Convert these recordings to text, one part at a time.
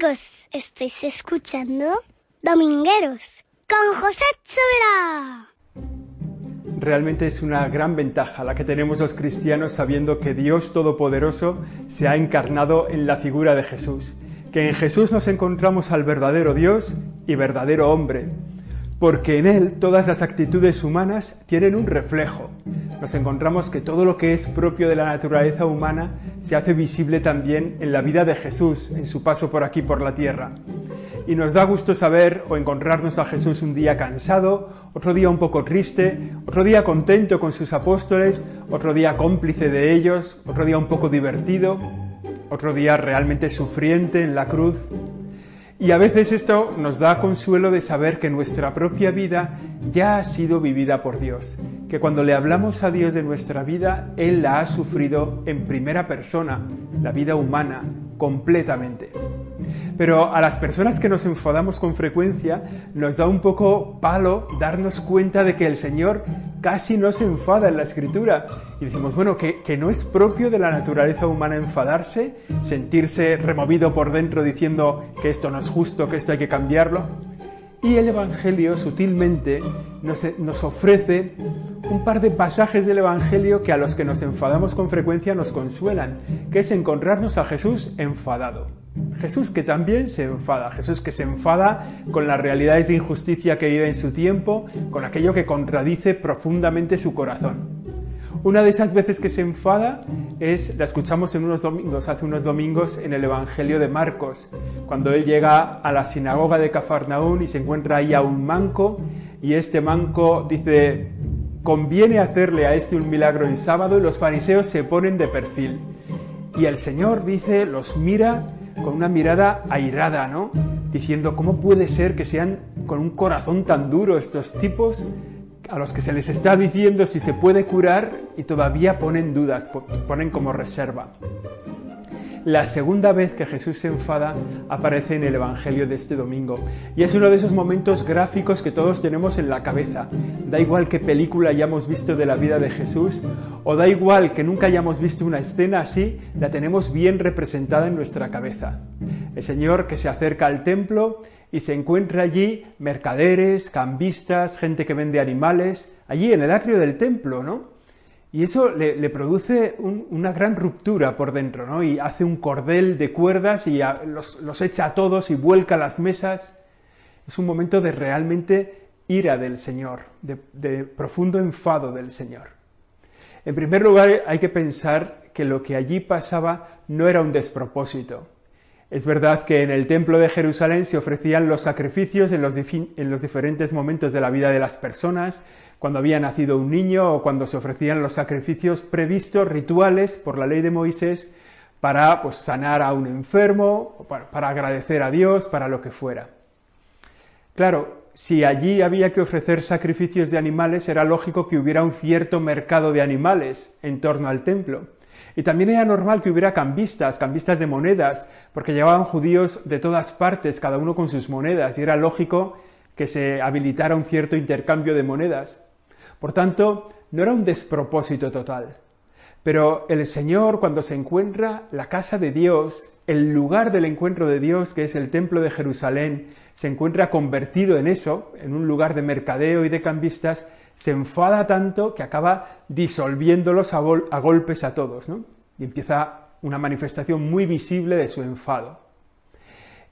Chicos, ¿estáis escuchando? Domingueros con José Chovera. Realmente es una gran ventaja la que tenemos los cristianos sabiendo que Dios Todopoderoso se ha encarnado en la figura de Jesús, que en Jesús nos encontramos al verdadero Dios y verdadero hombre, porque en Él todas las actitudes humanas tienen un reflejo. Nos encontramos que todo lo que es propio de la naturaleza humana se hace visible también en la vida de Jesús, en su paso por aquí por la tierra. Y nos da gusto saber o encontrarnos a Jesús un día cansado, otro día un poco triste, otro día contento con sus apóstoles, otro día cómplice de ellos, otro día un poco divertido, otro día realmente sufriente en la cruz. Y a veces esto nos da consuelo de saber que nuestra propia vida ya ha sido vivida por Dios, que cuando le hablamos a Dios de nuestra vida, Él la ha sufrido en primera persona, la vida humana, completamente. Pero a las personas que nos enfadamos con frecuencia nos da un poco palo darnos cuenta de que el Señor casi no se enfada en la escritura. Y decimos, bueno, que, que, no es propio de la naturaleza humana enfadarse, sentirse removido por dentro diciendo que esto no es justo, que esto hay que cambiarlo. Y el Evangelio sutilmente nos, nos, ofrece un par de pasajes del Evangelio que a los que nos enfadamos con frecuencia nos consuelan, que es encontrarnos a Jesús enfadado. Jesús que también se enfada, Jesús que se enfada con las realidades de injusticia que vive en su tiempo, con aquello que contradice profundamente su corazón. Una de esas veces que se enfada es, la escuchamos en unos domingos, hace unos domingos, en el Evangelio de Marcos, cuando él llega a la sinagoga de Cafarnaún y se encuentra ahí a un manco, y este manco dice, conviene hacerle a este un milagro en sábado, y los fariseos se ponen de perfil. Y el Señor dice, los mira con una mirada airada, ¿no? Diciendo, ¿cómo puede ser que sean con un corazón tan duro estos tipos a los que se les está diciendo si se puede curar y todavía ponen dudas, ponen como reserva? La segunda vez que Jesús se enfada aparece en el Evangelio de este domingo y es uno de esos momentos gráficos que todos tenemos en la cabeza. Da igual qué película hayamos visto de la vida de Jesús o da igual que nunca hayamos visto una escena así, la tenemos bien representada en nuestra cabeza. El Señor que se acerca al templo y se encuentra allí mercaderes, cambistas, gente que vende animales, allí en el atrio del templo, ¿no? Y eso le, produce una gran ruptura por dentro, ¿no? Y hace un cordel de cuerdas y los, echa a todos y vuelca las mesas. Es un momento de realmente ira del Señor, de profundo enfado del Señor. En primer lugar, hay que pensar que lo que allí pasaba no era un despropósito. Es verdad que en el templo de Jerusalén se ofrecían los sacrificios los, en los diferentes momentos de la vida de las personas, cuando había nacido un niño o cuando se ofrecían los sacrificios previstos, rituales por la ley de Moisés, para pues, sanar a un enfermo, para, para agradecer a Dios, para lo que fuera. Claro, si allí había que ofrecer sacrificios de animales, era lógico que hubiera un cierto mercado de animales en torno al templo. Y también era normal que hubiera cambistas, cambistas de monedas, porque llevaban judíos de todas partes, cada uno con sus monedas, y era lógico que se habilitara un cierto intercambio de monedas. Por tanto, no era un despropósito total. Pero el Señor, cuando se encuentra la casa de Dios, el lugar del encuentro de Dios, que es el templo de Jerusalén, se encuentra convertido en eso, en un lugar de mercadeo y de cambistas, se enfada tanto que acaba disolviéndolos a, golpes a todos, ¿no? Y empieza una manifestación muy visible de su enfado.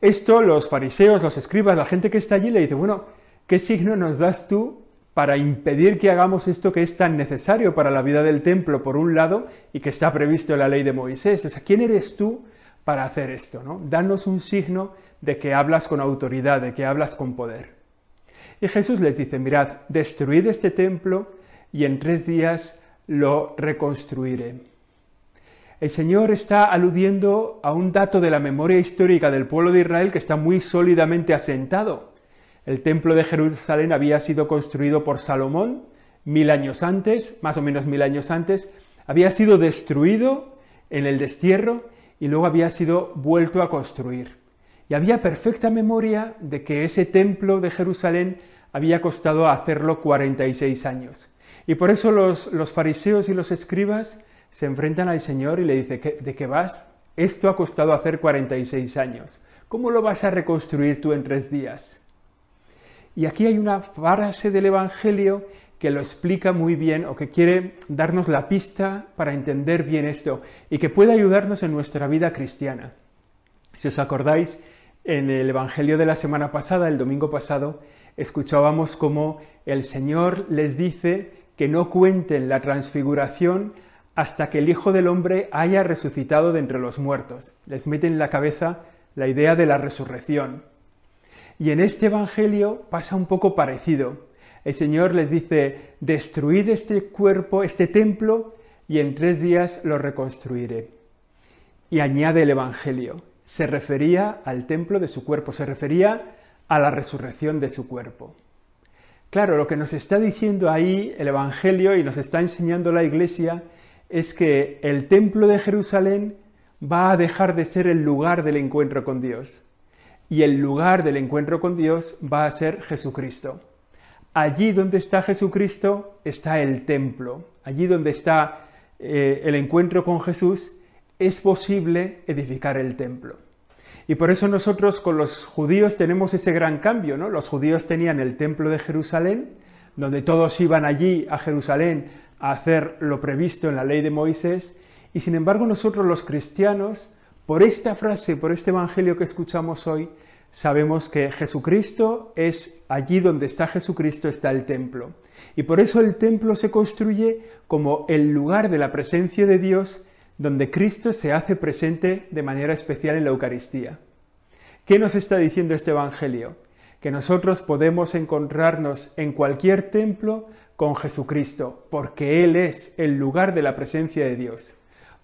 Esto los fariseos, los escribas, la gente que está allí le dice, bueno, ¿qué signo nos das tú para impedir que hagamos esto que es tan necesario para la vida del templo, por un lado, y que está previsto en la ley de Moisés. O sea, ¿quién eres tú para hacer esto? ¿no? Danos un signo de que hablas con autoridad, de que hablas con poder. Y Jesús les dice, mirad, destruid este templo y en tres días lo reconstruiré. El Señor está aludiendo a un dato de la memoria histórica del pueblo de Israel que está muy sólidamente asentado. El templo de Jerusalén había sido construido por Salomón mil años antes, más o menos mil años antes, había sido destruido en el destierro y luego había sido vuelto a construir. Y había perfecta memoria de que ese templo de Jerusalén había costado hacerlo 46 años. Y por eso los, fariseos y los escribas se enfrentan al Señor y le dicen, ¿de qué vas? Esto ha costado hacer 46 años. ¿Cómo lo vas a reconstruir tú en tres días? Y aquí hay una frase del Evangelio que lo explica muy bien o que quiere darnos la pista para entender bien esto y que puede ayudarnos en nuestra vida cristiana. Si os acordáis, en el Evangelio de la semana pasada, el domingo pasado, escuchábamos cómo el Señor les dice que no cuenten la transfiguración hasta que el Hijo del Hombre haya resucitado de entre los muertos. Les mete en la cabeza la idea de la resurrección. Y en este Evangelio pasa un poco parecido. El Señor les dice, destruid este cuerpo, este templo, y en tres días lo reconstruiré. Y añade el Evangelio, se refería al templo de su cuerpo, se refería a la resurrección de su cuerpo. Claro, lo que nos está diciendo ahí el Evangelio y nos está enseñando la Iglesia es que el templo de Jerusalén va a dejar de ser el lugar del encuentro con Dios. Y el lugar del encuentro con Dios va a ser Jesucristo. Allí donde está Jesucristo está el templo. Allí donde está eh, el encuentro con Jesús es posible edificar el templo. Y por eso nosotros con los judíos tenemos ese gran cambio, ¿no? Los judíos tenían el templo de Jerusalén, donde todos iban allí a Jerusalén a hacer lo previsto en la ley de Moisés, y sin embargo nosotros los cristianos, por esta frase, por este evangelio que escuchamos hoy, sabemos que Jesucristo es allí donde está Jesucristo está el templo. Y por eso el templo se construye como el lugar de la presencia de Dios donde Cristo se hace presente de manera especial en la Eucaristía. ¿Qué nos está diciendo este Evangelio? Que nosotros podemos encontrarnos en cualquier templo con Jesucristo, porque Él es el lugar de la presencia de Dios,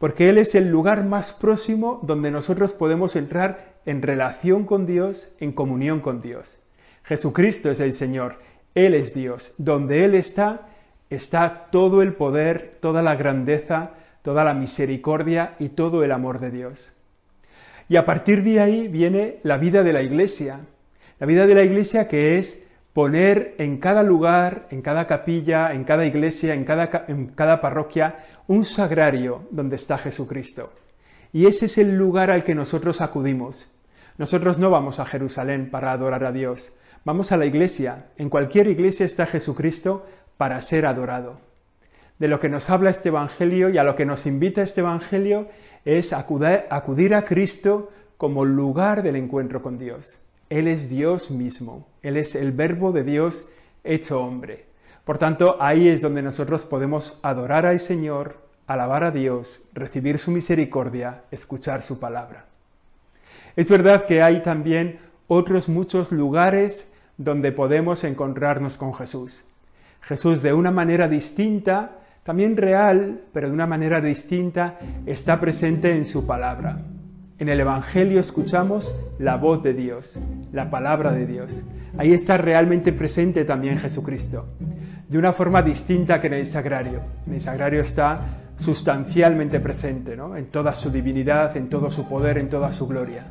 porque Él es el lugar más próximo donde nosotros podemos entrar en relación con Dios, en comunión con Dios. Jesucristo es el Señor, Él es Dios, donde Él está, está todo el poder, toda la grandeza, toda la misericordia y todo el amor de Dios. Y a partir de ahí viene la vida de la Iglesia, la vida de la Iglesia que es poner en cada lugar, en cada capilla, en cada iglesia, en cada, parroquia, un sagrario donde está Jesucristo. Y ese es el lugar al que nosotros acudimos. Nosotros no vamos a Jerusalén para adorar a Dios, vamos a la iglesia. En cualquier iglesia está Jesucristo para ser adorado. De lo que nos habla este Evangelio y a lo que nos invita este Evangelio es acudir a Cristo como lugar del encuentro con Dios. Él es Dios mismo, Él es el verbo de Dios hecho hombre. Por tanto, ahí es donde nosotros podemos adorar al Señor, alabar a Dios, recibir su misericordia, escuchar su palabra. Es verdad que hay también otros muchos lugares donde podemos encontrarnos con Jesús. Jesús de una manera distinta, también real, pero de una manera distinta, está presente en su palabra. En el Evangelio escuchamos la voz de Dios, la palabra de Dios. Ahí está realmente presente también Jesucristo, de una forma distinta que en el sagrario. En el sagrario está sustancialmente presente, ¿no? en toda su divinidad, en todo su poder, en toda su gloria.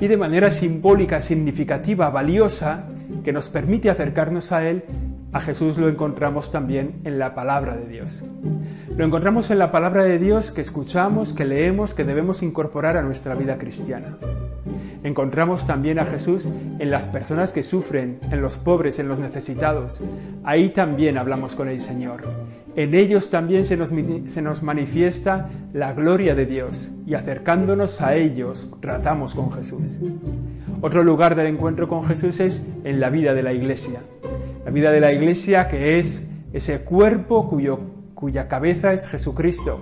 Y de manera simbólica, significativa, valiosa, que nos permite acercarnos a Él, a Jesús lo encontramos también en la palabra de Dios. Lo encontramos en la palabra de Dios que escuchamos, que leemos, que debemos incorporar a nuestra vida cristiana. Encontramos también a Jesús en las personas que sufren, en los pobres, en los necesitados. Ahí también hablamos con el Señor. En ellos también se nos, se nos manifiesta la gloria de Dios y acercándonos a ellos tratamos con Jesús. Otro lugar del encuentro con Jesús es en la vida de la iglesia. La vida de la iglesia que es ese cuerpo cuya cabeza es Jesucristo.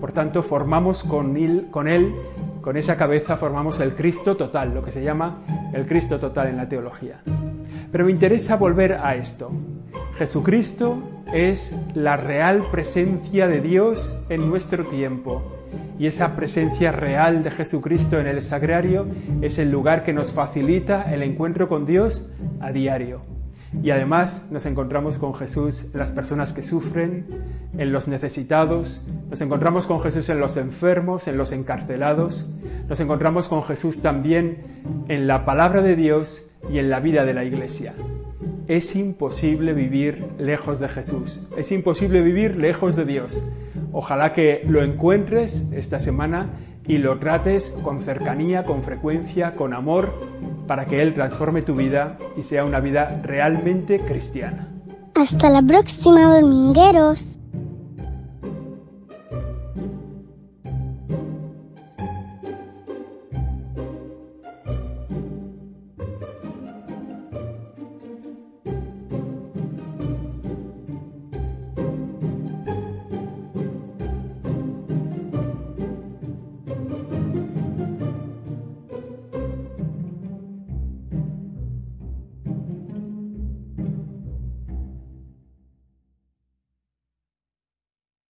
Por tanto, formamos con él, con él, con esa cabeza, formamos el Cristo total, lo que se llama el Cristo total en la teología. Pero me interesa volver a esto. Jesucristo es la real presencia de Dios en nuestro tiempo Y esa presencia real de Jesucristo en el sagrario es el lugar que nos facilita el encuentro con Dios a diario. Y además nos encontramos con Jesús en las personas que sufren, en los necesitados, nos encontramos con Jesús en los enfermos, en los encarcelados, nos encontramos con Jesús también en la palabra de Dios y en la vida de la iglesia. Es imposible vivir lejos de Jesús, es imposible vivir lejos de Dios. Ojalá que lo encuentres esta semana y lo trates con cercanía, con frecuencia, con amor, para que Él transforme tu vida y sea una vida realmente cristiana. Hasta la próxima, domingueros.